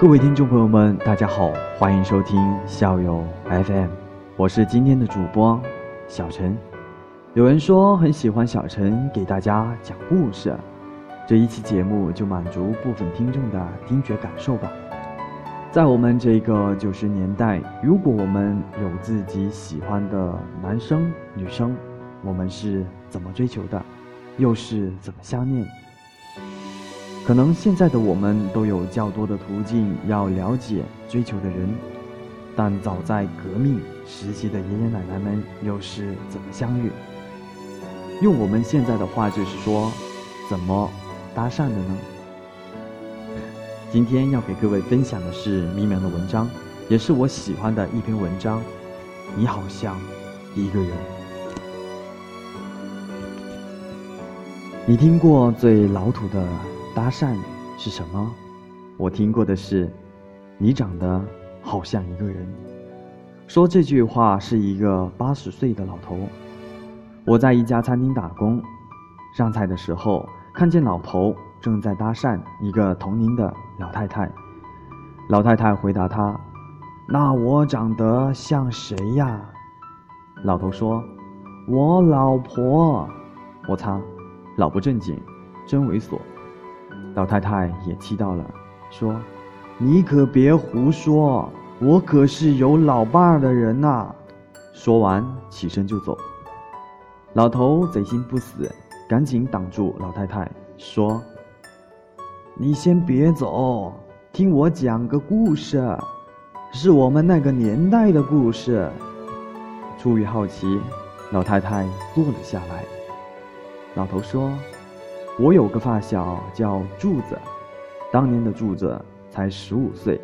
各位听众朋友们，大家好，欢迎收听校友 FM，我是今天的主播小陈。有人说很喜欢小陈给大家讲故事，这一期节目就满足部分听众的听觉感受吧。在我们这个九十年代，如果我们有自己喜欢的男生女生，我们是怎么追求的，又是怎么相恋？可能现在的我们都有较多的途径要了解追求的人，但早在革命时期的爷爷奶奶们又是怎么相遇？用我们现在的话就是说，怎么搭讪的呢？今天要给各位分享的是迷茫的文章，也是我喜欢的一篇文章。你好像一个人，你听过最老土的？搭讪是什么？我听过的是，你长得好像一个人。说这句话是一个八十岁的老头。我在一家餐厅打工，上菜的时候看见老头正在搭讪一个同龄的老太太。老太太回答他：“那我长得像谁呀？”老头说：“我老婆。”我擦，老不正经，真猥琐。老太太也气到了，说：“你可别胡说，我可是有老伴儿的人呐！”说完起身就走。老头贼心不死，赶紧挡住老太太，说：“你先别走，听我讲个故事，是我们那个年代的故事。”出于好奇，老太太坐了下来。老头说。我有个发小叫柱子，当年的柱子才十五岁。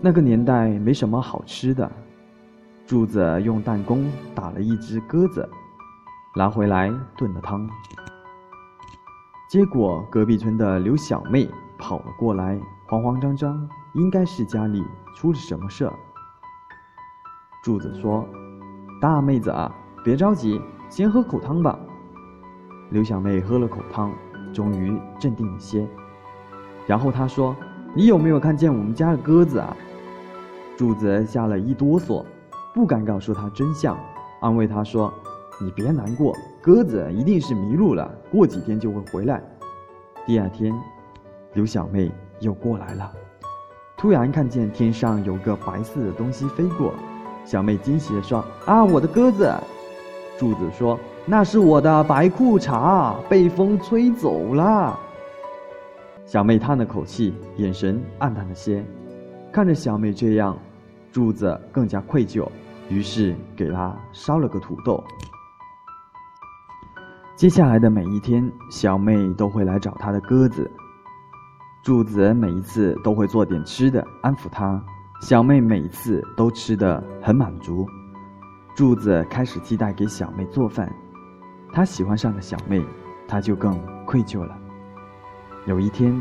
那个年代没什么好吃的，柱子用弹弓打了一只鸽子，拿回来炖了汤。结果隔壁村的刘小妹跑了过来，慌慌张张，应该是家里出了什么事。柱子说：“大妹子啊，别着急，先喝口汤吧。”刘小妹喝了口汤，终于镇定了些。然后她说：“你有没有看见我们家的鸽子啊？”柱子吓了一哆嗦，不敢告诉她真相，安慰她说：“你别难过，鸽子一定是迷路了，过几天就会回来。”第二天，刘小妹又过来了，突然看见天上有个白色的东西飞过，小妹惊喜地说：“啊，我的鸽子！”柱子说。那是我的白裤衩，被风吹走了。小妹叹了口气，眼神黯淡了些。看着小妹这样，柱子更加愧疚，于是给她烧了个土豆。接下来的每一天，小妹都会来找她的鸽子。柱子每一次都会做点吃的安抚她，小妹每一次都吃得很满足。柱子开始期待给小妹做饭。他喜欢上了小妹，他就更愧疚了。有一天，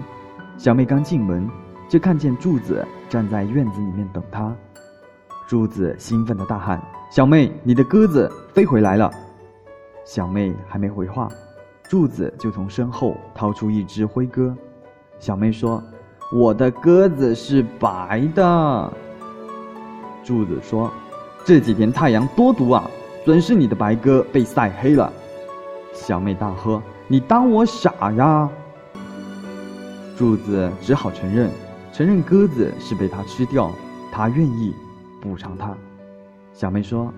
小妹刚进门，就看见柱子站在院子里面等她。柱子兴奋的大喊：“小妹，你的鸽子飞回来了！”小妹还没回话，柱子就从身后掏出一只灰鸽。小妹说：“我的鸽子是白的。”柱子说：“这几天太阳多毒啊，准是你的白鸽被晒黑了。”小妹大喝：“你当我傻呀？”柱子只好承认，承认鸽子是被他吃掉，他愿意补偿他。小妹说：“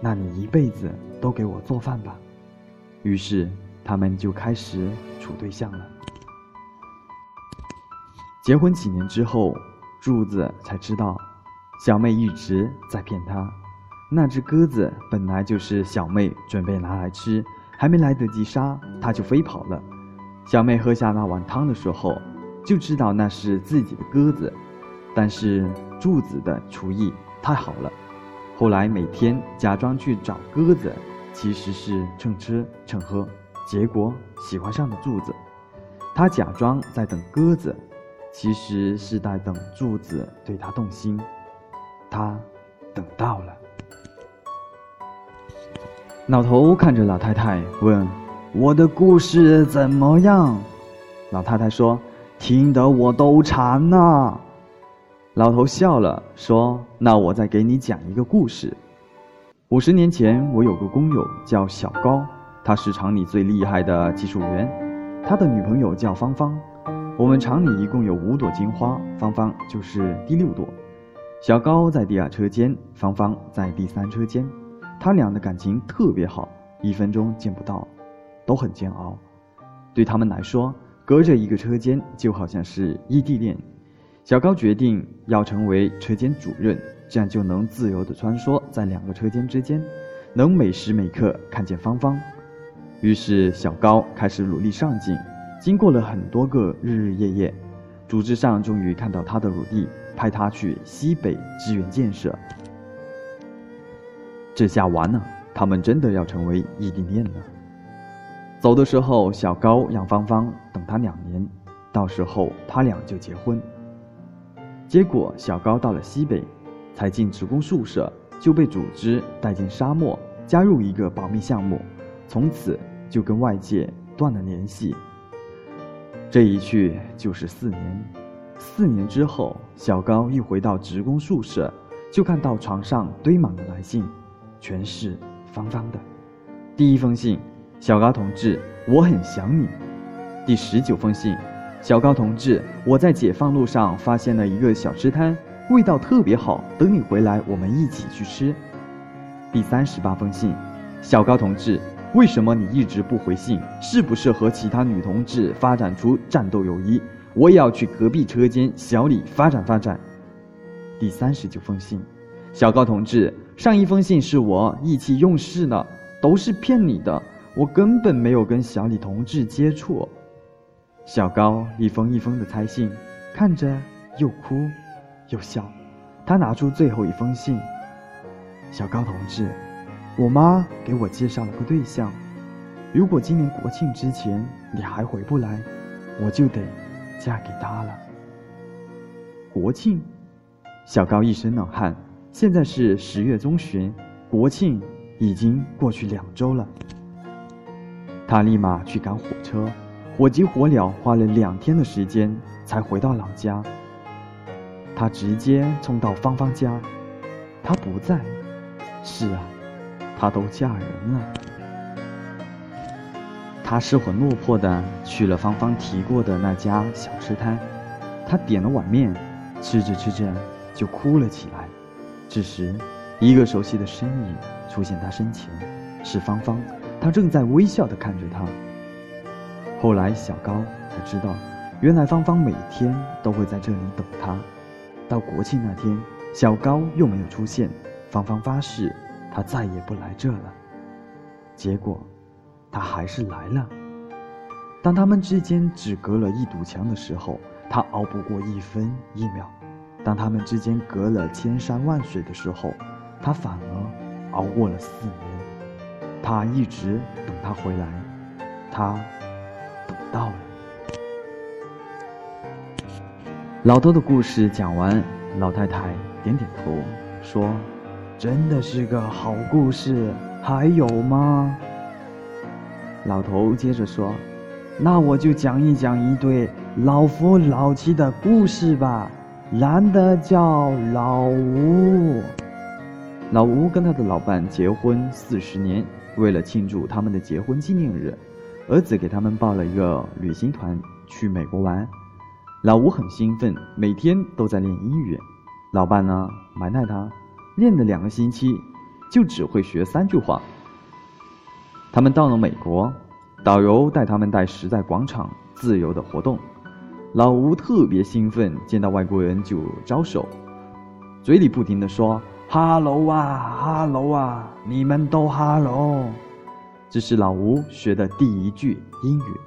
那你一辈子都给我做饭吧。”于是他们就开始处对象了。结婚几年之后，柱子才知道，小妹一直在骗他。那只鸽子本来就是小妹准备拿来吃。还没来得及杀，他就飞跑了。小妹喝下那碗汤的时候，就知道那是自己的鸽子。但是柱子的厨艺太好了，后来每天假装去找鸽子，其实是蹭吃蹭喝，结果喜欢上了柱子。他假装在等鸽子，其实是在等柱子对他动心。他等到了。老头看着老太太问：“我的故事怎么样？”老太太说：“听得我都馋呐。老头笑了，说：“那我再给你讲一个故事。五十年前，我有个工友叫小高，他是厂里最厉害的技术员，他的女朋友叫芳芳。我们厂里一共有五朵金花，芳芳就是第六朵。小高在第二车间，芳芳在第三车间，他俩的感情特别好，一分钟见不到，都很煎熬。对他们来说，隔着一个车间就好像是异地恋。”小高决定要成为车间主任，这样就能自由地穿梭在两个车间之间，能每时每刻看见芳芳。于是，小高开始努力上进。经过了很多个日日夜夜，组织上终于看到他的努力，派他去西北支援建设。这下完了，他们真的要成为异地恋了。走的时候，小高让芳芳等他两年，到时候他俩就结婚。结果，小高到了西北，才进职工宿舍，就被组织带进沙漠，加入一个保密项目，从此就跟外界断了联系。这一去就是四年。四年之后，小高一回到职工宿舍，就看到床上堆满了来信，全是方方的。第一封信：小高同志，我很想你。第十九封信。小高同志，我在解放路上发现了一个小吃摊，味道特别好。等你回来，我们一起去吃。第三十八封信，小高同志，为什么你一直不回信？是不是和其他女同志发展出战斗友谊？我也要去隔壁车间小李发展发展。第三十九封信，小高同志，上一封信是我意气用事了，都是骗你的，我根本没有跟小李同志接触。小高一封一封的拆信，看着又哭又笑。他拿出最后一封信：“小高同志，我妈给我介绍了个对象，如果今年国庆之前你还回不来，我就得嫁给他了。”国庆，小高一身冷汗。现在是十月中旬，国庆已经过去两周了。他立马去赶火车。火急火燎，花了两天的时间才回到老家。他直接冲到芳芳家，她不在。是啊，她都嫁人了。他失魂落魄的去了芳芳提过的那家小吃摊，他点了碗面，吃着吃着就哭了起来。这时，一个熟悉的身影出现他身前，是芳芳，她正在微笑的看着他。后来，小高才知道，原来芳芳每天都会在这里等他。到国庆那天，小高又没有出现，芳芳发誓，他再也不来这了。结果，他还是来了。当他们之间只隔了一堵墙的时候，他熬不过一分一秒；当他们之间隔了千山万水的时候，他反而熬过了四年。他一直等他回来，他等。到了。老头的故事讲完，老太太点点头，说：“真的是个好故事，还有吗？”老头接着说：“那我就讲一讲一对老夫老妻的故事吧。男的叫老吴，老吴跟他的老伴结婚四十年，为了庆祝他们的结婚纪念日。”儿子给他们报了一个旅行团去美国玩，老吴很兴奋，每天都在练英语。老伴呢埋汰他，练了两个星期，就只会学三句话。他们到了美国，导游带他们在时代广场自由的活动。老吴特别兴奋，见到外国人就招手，嘴里不停的说哈喽啊哈喽啊，你们都哈喽。这是老吴学的第一句英语。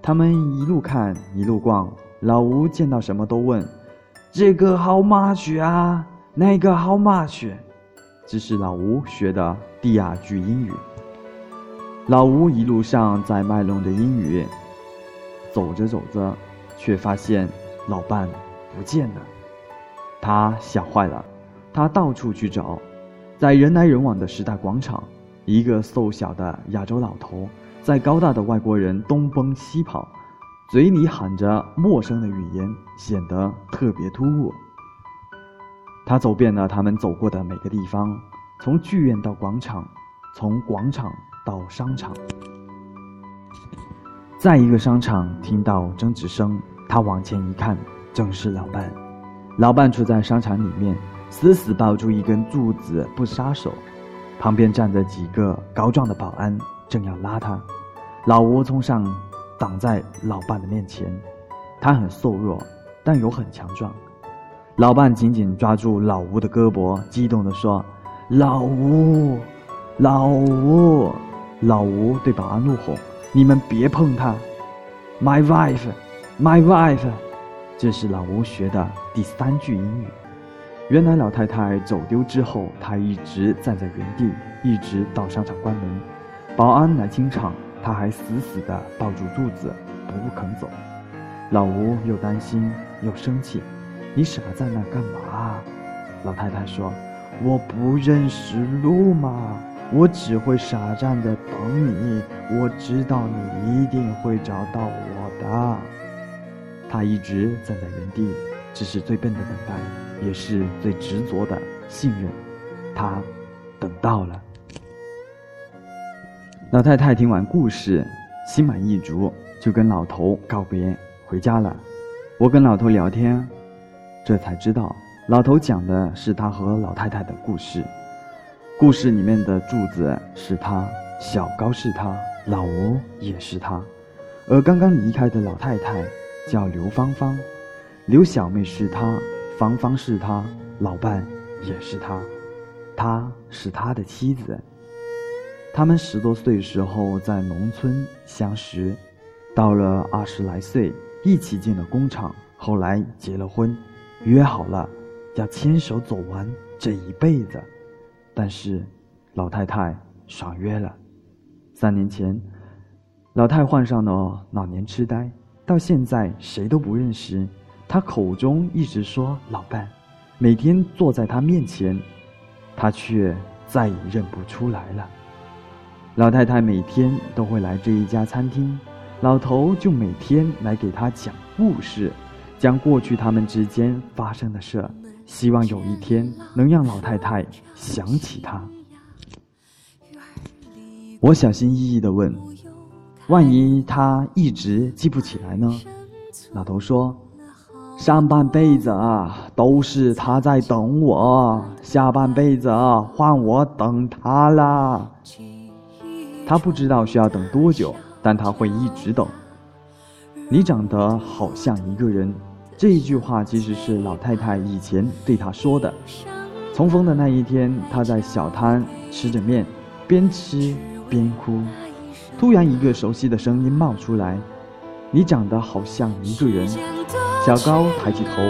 他们一路看一路逛，老吴见到什么都问：“这个 how much 啊？那个 how much？” 这是老吴学的第二句英语。老吴一路上在卖弄着英语，走着走着，却发现老伴不见了。他吓坏了，他到处去找，在人来人往的时代广场。一个瘦小的亚洲老头，在高大的外国人东奔西跑，嘴里喊着陌生的语言，显得特别突兀。他走遍了他们走过的每个地方，从剧院到广场，从广场到商场。在一个商场听到争执声，他往前一看，正是老伴。老伴处在商场里面，死死抱住一根柱子不撒手，旁边站着几个高壮的保安，正要拉他。老吴冲上，挡在老伴的面前。他很瘦弱，但又很强壮。老伴紧紧抓住老吴的胳膊，激动地说：“老吴，老吴！”老吴对保安怒吼：“你们别碰他！”My wife, my wife。这是老吴学的第三句英语。原来老太太走丢之后，她一直站在原地，一直到商场关门，保安来清场，她还死死地抱住柱子，不肯走。老吴又担心又生气。你傻在那干嘛？老太太说：“我不认识路嘛，我只会傻站着等你。我知道你一定会找到我的。”他一直站在原地，这是最笨的等待，也是最执着的信任。他等到了。老太太听完故事，心满意足，就跟老头告别，回家了。我跟老头聊天。这才知道，老头讲的是他和老太太的故事。故事里面的柱子是他，小高是他，老吴也是他，而刚刚离开的老太太叫刘芳芳，刘小妹是他，芳芳是他，老伴也是他，她是他的妻子。他们十多岁时候在农村相识，到了二十来岁一起进了工厂，后来结了婚。约好了，要牵手走完这一辈子，但是老太太爽约了。三年前，老太患上了老年痴呆，到现在谁都不认识。他口中一直说老伴，每天坐在他面前，他却再也认不出来了。老太太每天都会来这一家餐厅，老头就每天来给他讲故事。将过去他们之间发生的事，希望有一天能让老太太想起他。我小心翼翼地问：“万一他一直记不起来呢？”老头说：“上半辈子啊，都是他在等我；下半辈子，换我等他啦。他不知道需要等多久，但他会一直等。你长得好像一个人。”这一句话其实是老太太以前对他说的。重逢的那一天，他在小摊吃着面，边吃边哭。突然，一个熟悉的声音冒出来：“你长得好像一个人。”小高抬起头，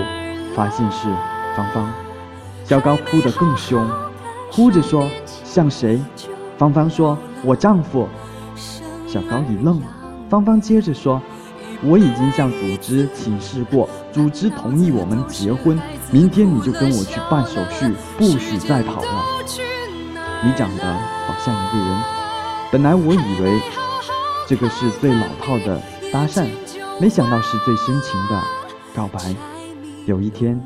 发现是芳芳。小高哭得更凶，哭着说：“像谁？”芳芳说：“我丈夫。”小高一愣，芳芳接着说：“我已经向组织请示过。”组织同意我们结婚，明天你就跟我去办手续，不许再跑了。你长得好像一个人，本来我以为这个是最老套的搭讪，没想到是最深情的告白。有一天，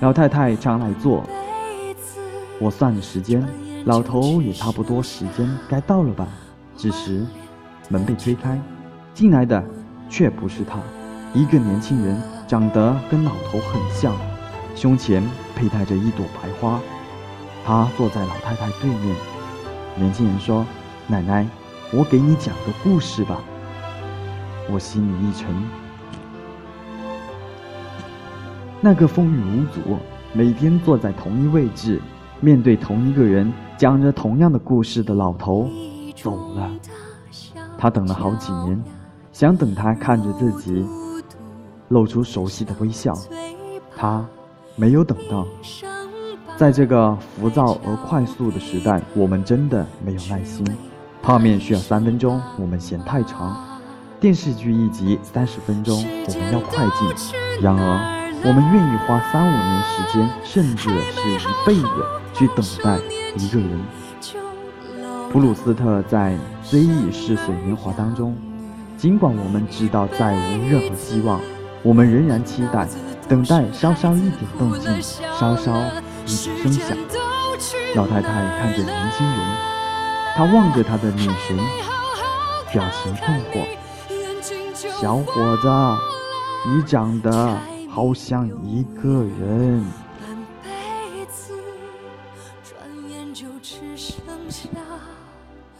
老太太常来坐，我算了时间，老头也差不多时间该到了吧。这时，门被推开，进来的却不是他，一个年轻人。长得跟老头很像，胸前佩戴着一朵白花。他坐在老太太对面。年轻人说：“奶奶，我给你讲个故事吧。”我心里一沉。那个风雨无阻，每天坐在同一位置，面对同一个人，讲着同样的故事的老头走了。他等了好几年，想等他看着自己。露出熟悉的微笑，他没有等到。在这个浮躁而快速的时代，我们真的没有耐心。泡面需要三分钟，我们嫌太长；电视剧一集三十分钟，我们要快进。然而，我们愿意花三五年时间，甚至是一辈子去等待一个人。普鲁斯特在《追忆似水年华》当中。尽管我们知道再无任何希望，我们仍然期待，等待稍稍一点动静，稍稍一点声响。老太太看着年轻人，他望着他的女神，表情困惑。小伙子，你长得好像一个人。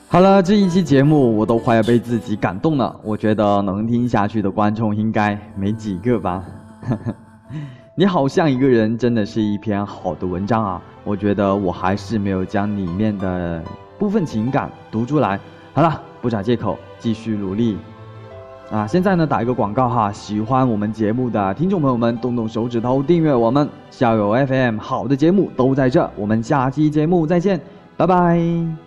好了，这一期节目我都快要被自己感动了。我觉得能听下去的观众应该没几个吧。你好像一个人，真的是一篇好的文章啊。我觉得我还是没有将里面的部分情感读出来。好了，不找借口，继续努力。啊，现在呢打一个广告哈，喜欢我们节目的听众朋友们，动动手指头订阅我们校友 FM，好的节目都在这。我们下期节目再见，拜拜。